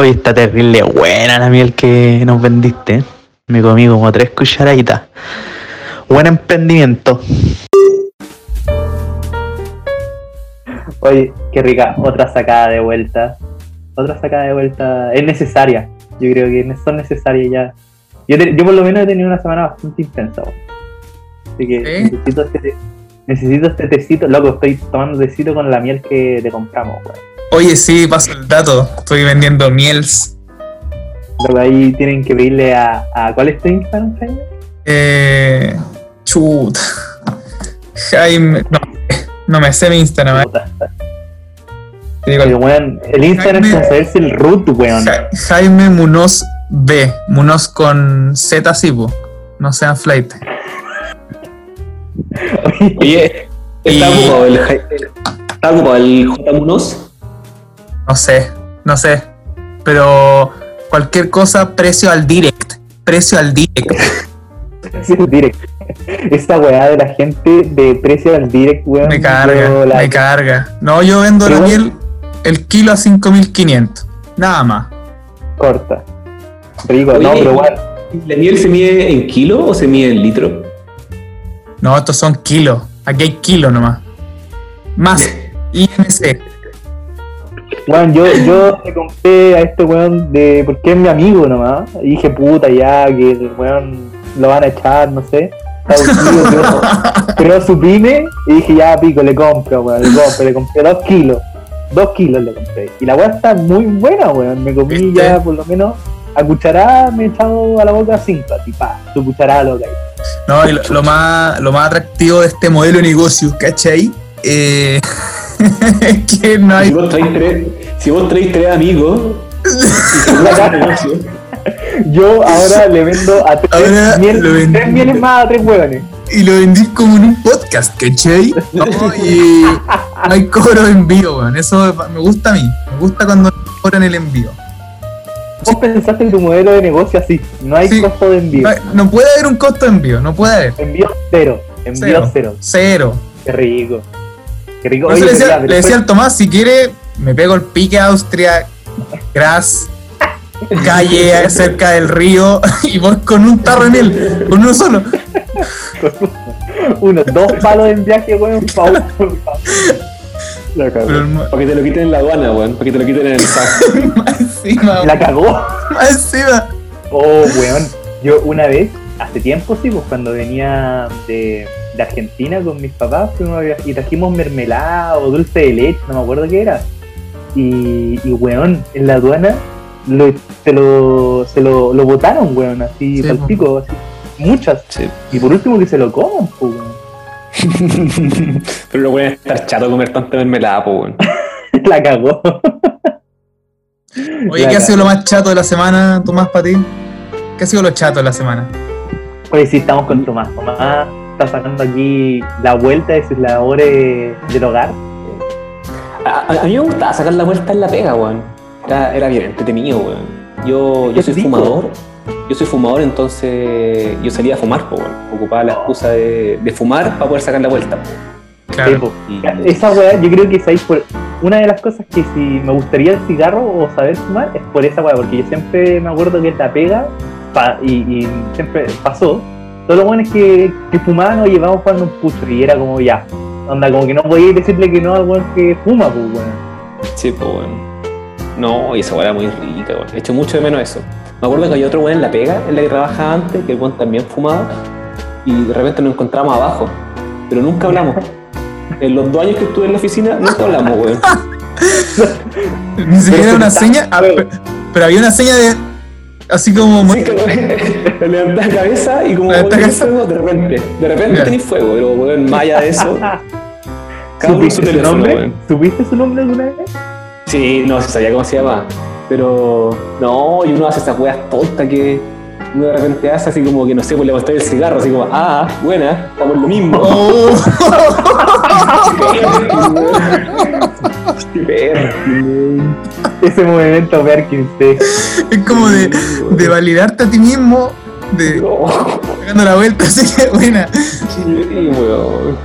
Hoy está terrible buena la miel que nos vendiste. Me comí como tres cucharaditas. Buen emprendimiento. Oye, qué rica. Otra sacada de vuelta. Otra sacada de vuelta. Es necesaria. Yo creo que son necesarias ya. Yo, te- yo por lo menos he tenido una semana bastante intensa. Así que ¿Sí? necesito, este, necesito este tecito. Loco, estoy tomando tecito con la miel que te compramos. weón. Oye, sí, paso el dato. Estoy vendiendo miels. Loco, ahí tienen que pedirle a, a ¿cuál es tu Instagram, Jaime? Eh, chuta. Jaime. No, no me sé mi Instagram. eh. Te digo, weón, el Instagram es Jaime- como saberse el root, weón. Ja- Jaime Munoz B. Munoz con Z, sí, po. No sean flight. Oye, ¿está Y- ocupado el, Jai- ¿está ocupado el J. Munoz? No sé, no sé. Pero cualquier cosa, precio al direct. Precio al direct. Sí, el direct. Esta weá de la gente de precio al direct, weón. Me carga, la- me carga. No, yo vendo la miel el kilo a 5500. Nada más. corta. Rico, Oye, no, pero igual. ¿La miel se mide en kilo o se mide en litro? No, estos son kilos. Aquí hay kilos nomás. Más IMC. Weón, yo, yo le compré a este weón de. porque es mi amigo nomás. Y dije, puta, ya, que el weón lo van a echar, no sé. Pero, su pyme. Y dije, ya, pico, le compro, weón, le compro. Le compré dos kilos. Dos kilos le compré. Y la weá está muy buena, weón. Me comí ¿Viste? ya, por lo menos, a cucharada me he echado a la boca cinco, así, pa, su cucharada loca. ahí. No, y lo, lo más, lo más atractivo de este modelo de negocio, ¿cachai? Eh, es que no Si hay. vos traes tres, si vos traes tres amigos Yo ahora le vendo a tres, Ahora miel- tres mieles más a tres hueones. Y lo vendí como en un podcast, ¿cachai? No, y no hay cobro de envío, weón. Eso me gusta a mí. Me gusta cuando cobran el envío. Vos pensaste en tu modelo de negocio así, no hay Sí. costo de envío. No, no puede haber un costo de envío, no puede haber. Envío cero, envío Cero. cero. Cero. Qué rico. Qué rico. Oye, le decía, le decía al Tomás, si quiere, me pego el pique a Austria, Gras, calle cerca del río y voy con un tarro de miel, con uno solo. unos dos palos en viaje, weón, uno. La cagó. Pero el ma- Para que te lo quiten en la aduana, weón. Para que te lo quiten en el SAC. más encima, La cagó. más encima. Oh, weón. Yo una vez, hace tiempo sí, pues cuando venía de, de Argentina con mis papás, fuimos a viajar y trajimos mermelada o dulce de leche, no me acuerdo qué era. Y, y weón, en la aduana lo, se lo, se lo, lo botaron, weón, así, Sí, pal po. pico, así, muchas. Sí. Y por último que se lo coman, pues, weón. Pero no pueden estar chato comer tanta mermelada, po, weón. La cagó. Oye, La ¿qué ha sido lo más chato de la semana, Tomás, para ti? ¿Qué ha sido lo chato de la semana? Oye, sí, estamos con Tomás. Tomás está sacando aquí la vuelta de sus labores del hogar. A, a- a mí me gustaba sacar la vuelta en la pega, weón. Era, era bien entretenido, weón. Yo, yo soy rico. fumador. Yo soy fumador, entonces yo salía a fumar, po, weón. Ocupaba la excusa de, de fumar para poder sacar la vuelta, po. Sí, Claro. Y- Esa weá, yo creo que es ahí por. Una de las cosas que si me gustaría el cigarro o saber fumar es por esa weá, porque yo siempre me acuerdo que la pega, pa- y, y siempre pasó, todos los buenos que, que fumaban, oye, vamos jugando un pucho, y era como ya. Onda, como que no podíais decirle que no al weón que fuma, pues weón. Sí, pues, weón. No, y esa weá era muy rica, weón. He hecho mucho de menos eso. Me acuerdo que había otro weón en la pega, en la que trabajaba antes, que el weón también fumaba, y de repente nos encontramos abajo, pero nunca hablamos. En los dos años que estuve en la oficina, nunca hablamos, weón. Ni siquiera Pero una seña, ah, pe- pero había una seña de. Así como. Sí, que levantás la cabeza y como Levantás tenéis cabeza. fuego, de repente, de repente Ya. tenéis fuego, pero weón, más allá de eso, su ¿Supiste su nombre? ¿Supiste su nombre alguna vez? Sí, no se sabía cómo se llama. Pero no, y uno hace esas weas tontas que uno de repente hace así como que no sé, pues le mostrar el cigarro, así como, ah, buena, estamos en lo mismo. Oh. Qué perro, weón. Ese movimiento Perkins, sí. es como de, de validarte a ti mismo, de No, dando la vuelta, así que buena. sí, weón.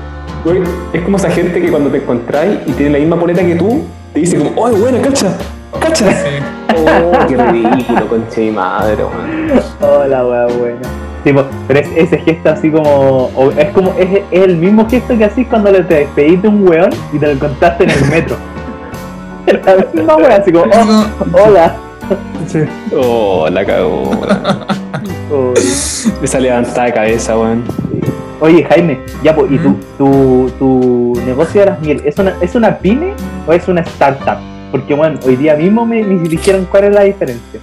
Güey, Es como esa gente que cuando te encontráis y tiene la misma poleta que tú, te dice como, ¡ay, buena, cacha! ¿Cachai? Sí. Oh, qué ridículo, conche mi madre, weón. Hola, weá, buena. Tipo, pero es, ese gesto así como. o es como. Es, es el mismo gesto que hacís cuando le te despedís de un weón y te lo contaste en el metro. La misma weá, así como. oh, hola. Oh, la cagó, weón. Esa levantada de cabeza, weón. Oye, Jaime, ya, pues, ¿y tu, tu, tu negocio de las miel es una, es una pyme o es una startup? Porque, bueno, hoy día mismo me, me dijeron cuál es la diferencia.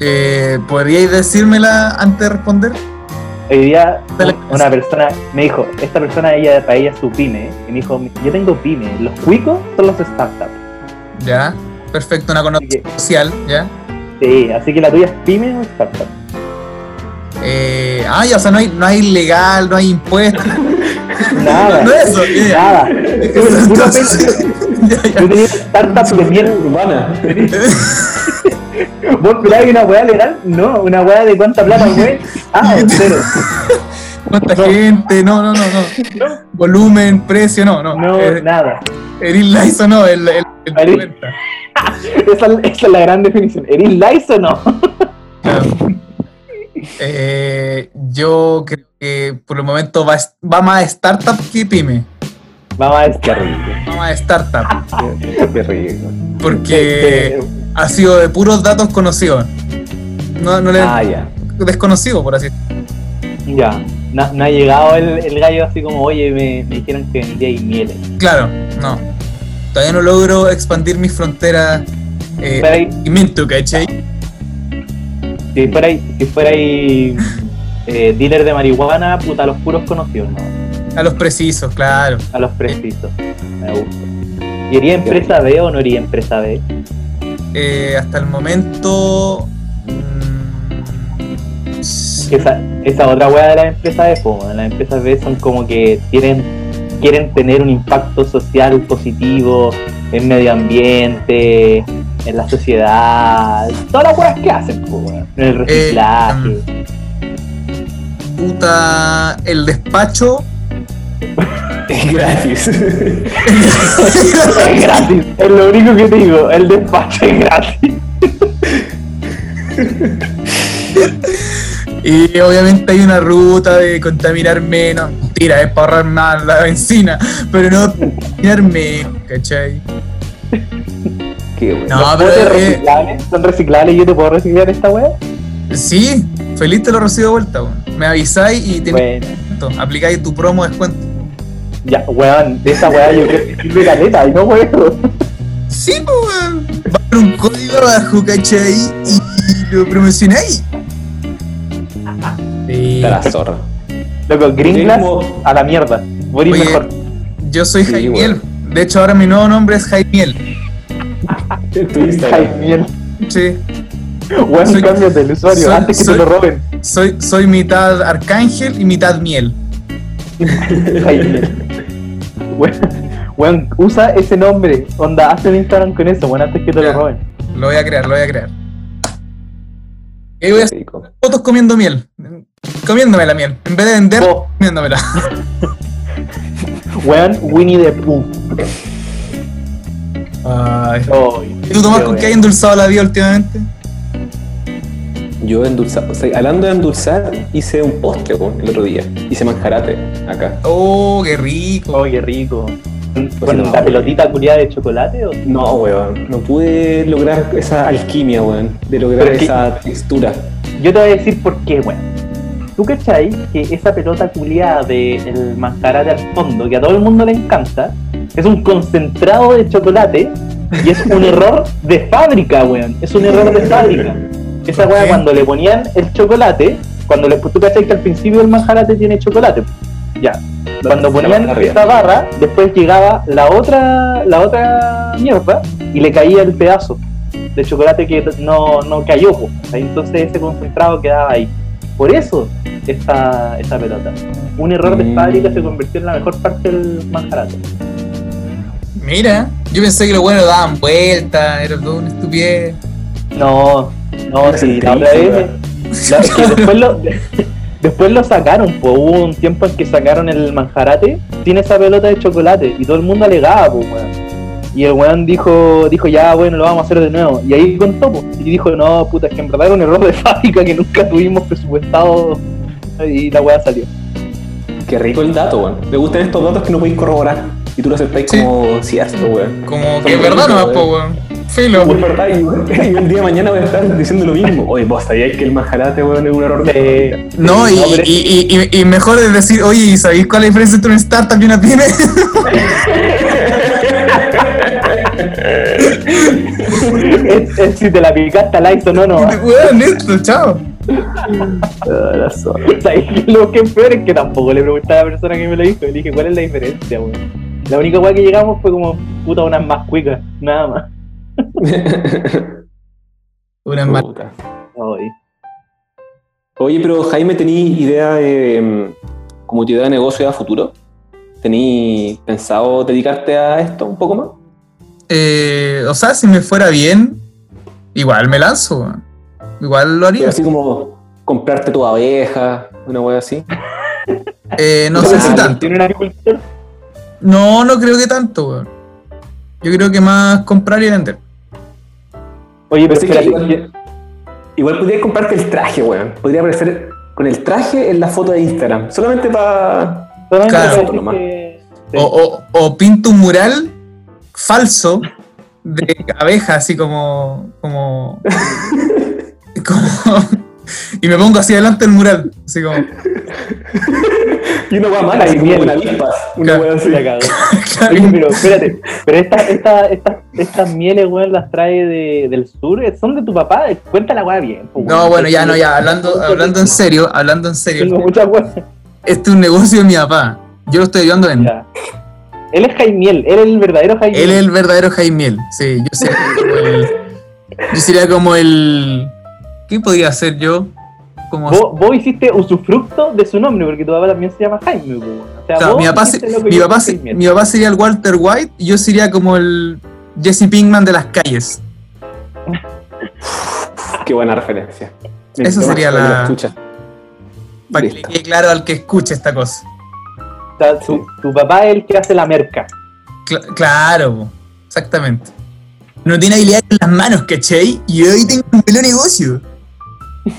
Eh, ¿Podríais decírmela antes de responder? Hoy día una persona me dijo, esta persona ella para ella es su pyme, y me dijo, yo tengo pyme, los cuicos son los startups. Ya, perfecto, una connotación social, ya. Sí, así que la tuya es pyme o startup. Eh, ya, o sea, no hay, no hay legal, no hay impuestos. Nada, No es eso, nada. Entonces-. Yo tenía startup de miel. urbana. ¿Vos esperabas una weá legal? No, una weá de cuánta plata mueve. Ah, cero. ¿Cuánta gente? No, no, no, no. Volumen, precio, no, no. No, Eh, nada. Eril Laizo no, el, el, el Eril-. Esa, esa es la gran definición. ¿Eres lice o no? Claro. Eh, yo creo que por el momento va, va más startup que pyme. Más a startup. Qué, qué rico. Porque ha sido de puros datos conocidos. No, no le Ah, ya. desconocido, por así Ya. No, no ha llegado el, el gallo así como, oye, me, me dijeron que vendía y mieles. Claro, no. Todavía no logro expandir mis fronteras. Eh, ahí- y Minto, ¿cachai? Si fuera ahí, si fuera ahí eh, dealer de marihuana, puta, los puros conocidos, ¿no? A los precisos, claro. A los precisos. Me gusta. ¿Y iría empresa B o no iría empresa B? Eh, hasta el momento. mm, Que Esa, esa otra weá de las empresas B, po, las empresas B son como que tienen, quieren tener un impacto social positivo en medio ambiente, en la sociedad, todas las weas que hacen, po, en el reciclaje. puta. El despacho. Es gratis. Es gratis, es lo único que te digo, el despacho es gratis. Y obviamente hay una ruta de contaminar menos. Mentira, es para ahorrar más la benzina. Pero no contaminar menos, ¿cachai? Qué bueno. No, ¿Los pero. botes eh, reciclables son reciclables y yo te puedo reciclar esta wea? sí, feliz te lo recibo de vuelta, weón. Me avisáis y tienes Bueno. Aplicáis tu promo de descuento. Ya, weón, de esa wea yo creo que sirve caleta y no weón. Sí, pues, weón. Va a haber un código abajo, ¿cachai? Y lo promocionáis. Sí. La zorra. Loco, Green Glass Mismo- a la mierda. Morir Oye, mejor. Yo soy Sí, Jaimiel. De hecho, ahora mi nuevo nombre es Jaimiel. Jaimiel. Sí. Weón, Soy- cambios del usuario soy- antes que soy- te lo roben. Soy, soy mitad arcángel y mitad miel. Jaimiel. Weón, usa ese nombre. Onda, haz un Instagram con eso, weón, antes que te Ya. lo roben. Lo voy a crear, lo voy a crear. Y voy a hacer fotos comiendo miel. Comiéndome la miel. En vez de vender, Vos, comiéndomela. weón, Winnie the Pooh. Ay. Ay, ¿Y tú, Tomás, con qué qué hay endulzado la vida últimamente? Yo endulzado, o sea, hablando de endulzar, hice un postre weón, el otro día. Hice manjarate acá. Oh, qué rico. Oh, qué rico. ¿Con Pues no, la pelotita culiada de chocolate o? No, weón. No pude lograr esa alquimia, weón. De lograr esa textura. Yo te voy a decir por qué, weón. ¿Tú cachai que esa pelota culiada del manjarate al fondo, que a todo el mundo le encanta, es un concentrado de chocolate y es un error de fábrica, weón? Es un error de fábrica. Esa ¿Por weá cuando le ponían el chocolate, cuando le, tú cachai que al principio el manjarate tiene chocolate, ya. Cuando ponían esta barra, después llegaba la otra, la otra mierda y le caía el pedazo de chocolate que no, no cayó, po. entonces ese concentrado quedaba ahí. Por eso esta, esta pelota. Un error de Mm. fábrica se convirtió en la mejor parte del manjarate. Mira, yo pensé que los buenos daban vueltas, era todo una estupidez. No, no, Una sí, la otra vez. la- que después, lo, después lo sacaron, pues hubo un tiempo en que sacaron el manjarate sin esa pelota de chocolate y todo el mundo alegaba, pues, weón. Y el weón dijo, dijo, ya, bueno, lo vamos a hacer de nuevo. Y ahí contó, po. y dijo, no, puta, es que en verdad era un error de fábrica que nunca tuvimos presupuestado. Y la weá salió. Qué rico el dato, weón. Me gustan estos datos que no podéis corroborar. Y tú lo aceptáis Sí. como cierto, weón. Como que es verdad nomás, po, weón. Filo. Verdad, y, y el día de mañana voy a estar diciendo lo mismo. Oye, vos sabíais que el majarate, weón, es un error de Eh, No, y, no, pero- y, y, y- y mejor es decir, oye, ¿y ¿sabéis cuál es la diferencia entre una startup y una pyme? es, es si te la picaste la hizo, no, no. Weón, listo, chao. Lo que es peor es que tampoco le pregunté a la persona que me lo dijo. Le dije, ¿cuál es la diferencia, weón? La única weá que llegamos fue como, puta, unas más cuicas, nada más. Una. Ay. Oye, pero Jaime, ¿tení idea de. mm, como tu idea de negocio a futuro? ¿Tení pensado dedicarte a esto un poco más? Eh, o sea, si me fuera bien, igual me lanzo. Igual lo haría. Pero así como comprarte tu abeja, una wea así. Eh, no sé si tanto. ¿Tiene un agricultor? No, no creo que tanto, weón. Yo creo que más comprar y vender. Oye, pero que espérate, igual, igual podrías comprarte el traje, weón. Podría aparecer con el traje en la foto de Instagram. Solamente para. solamente Claro. para Nomás. que- sí. O, o, o pinto un mural falso de abeja, así como. como. como y me pongo así delante del mural, así como. Y mala, Ay, así como miel. una avispa. Una wea así. La cagó. Oye, pero espérate, pero estas esta, esta, estas mieles, weón, las trae de, del sur, son de tu papá, cuenta la weá bien. po, No, weón. bueno, ya, no, ya, hablando, hablando en serio, hablando en serio. Tengo muchas weas. Este es un negocio de mi papá. Yo lo estoy ayudando en. Ya. Él es Jaimiel, él es el verdadero Jaimiel. Él es el verdadero Jaimiel. Sí, yo sería como el. Yo sería como el. ¿Qué podría hacer yo? Como. Vos, vos hiciste usufructo de su nombre, porque tu papá también se llama Jaime. O sea, mi, papá, se- mi, papá se- Jaimiel. mi papá sería el Walter White y yo sería como el Jesse Pinkman de las calles. Qué buena referencia. Eso sería la- escucha. Para que le quede claro al que escuche esta cosa. O sea, tu, tu papá es el que hace la merca. Cla- claro, exactamente. No tiene habilidad en las manos, ¿cachai? Y hoy tengo un pelo negocio.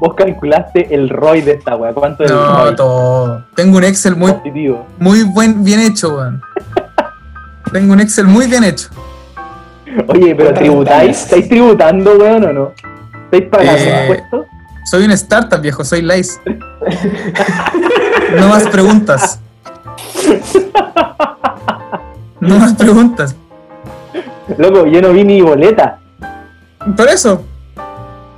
Vos calculaste el ROI de esta weá. ¿Cuánto es el ROI? todo. Tengo un Excel muy, Positivo. muy buen, bien hecho, weón. Tengo un Excel muy bien hecho. Oye, pero ¿Cuántas tributáis? ¿estáis tributando, weón, o no? ¿Estáis pagando Eh, impuestos? Soy una startup, viejo, soy Lice. No más preguntas. No más preguntas. Loco, yo no vi ni boleta. Por eso,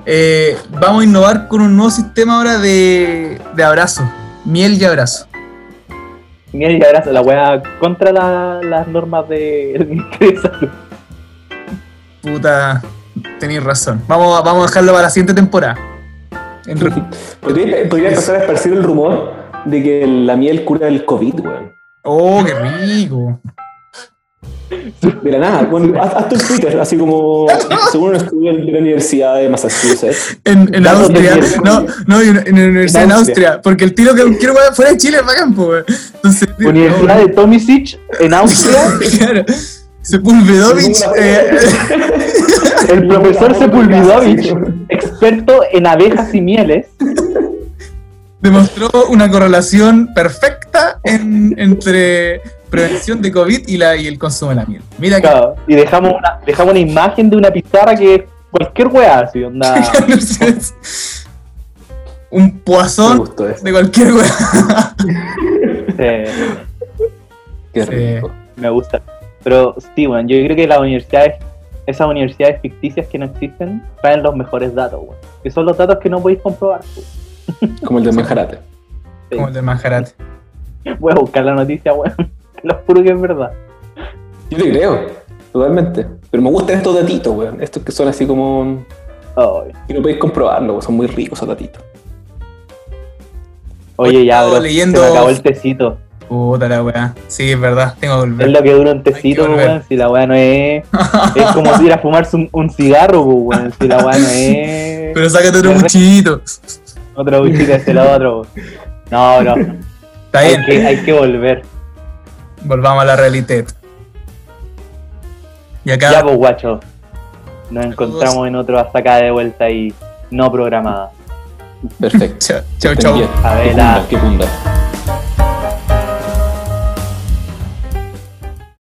eh, vamos a innovar con un nuevo sistema ahora de, de abrazo. Miel y abrazo. Mira, y abrazo, la weá contra la- las normas del Ministerio de Salud. Puta, tenéis razón. Vamos, a- vamos a dejarlo para la siguiente temporada. En Podría, podría empezar a esparcir el rumor de que la miel cura el COVID, weón. Oh, qué rico. De la nada, bueno, haz, haz tu Twitter, así como según un estudio de la Universidad de Massachusetts. En, Austria, no, no, en, en la universidad en Austria, Austria. porque el tiro que quiero fuera de Chile es bacán. Entonces, Universidad de Tomisic en Austria, Claro. Sepulvedovich, eh, el profesor Sepulvidovich, experto en abejas y mieles, demostró una correlación perfecta en- entre prevención de COVID y, la, y el consumo de la miel. Mira que claro, y dejamos una, dejamos una imagen de una pizarra que es cualquier weá, así, onda. un poazón de cualquier weá. eh, Qué Sí. rico. me gusta. Pero sí, weón, yo creo que las universidades, esas universidades ficticias que no existen, traen los mejores datos, weón. Que son los datos que no podéis comprobar. Como el de Manjarate. Como el del Manjarate. Voy a buscar la noticia, weón. lo juro que es verdad. Yo te creo, totalmente. Pero me gustan estos datitos, weón. Estos que son así como. Que no podéis comprobarlo, weón. Son muy ricos esos datitos. Oye, ya, bro, leyendo- se me acabó el tecito. Puta la weá. Sí, es verdad. Tengo que Es volver. lo que dura un tecito, weón. Si la weá no es. Es como ir a fumarse un, un cigarro, pues, weón. Si la weá no es. Pero sácate otro muchito. Otro buchito es el otro. weón. No, bro. Está Hay bien. que, hay que volver. Volvamos a la realidad. Y acá. Ya, pues, guacho. Nos encontramos en otro hasta acá de vuelta y no programada. Perfecto. Chao, chao. Estén chao. bien. A ver, Qué qué punta.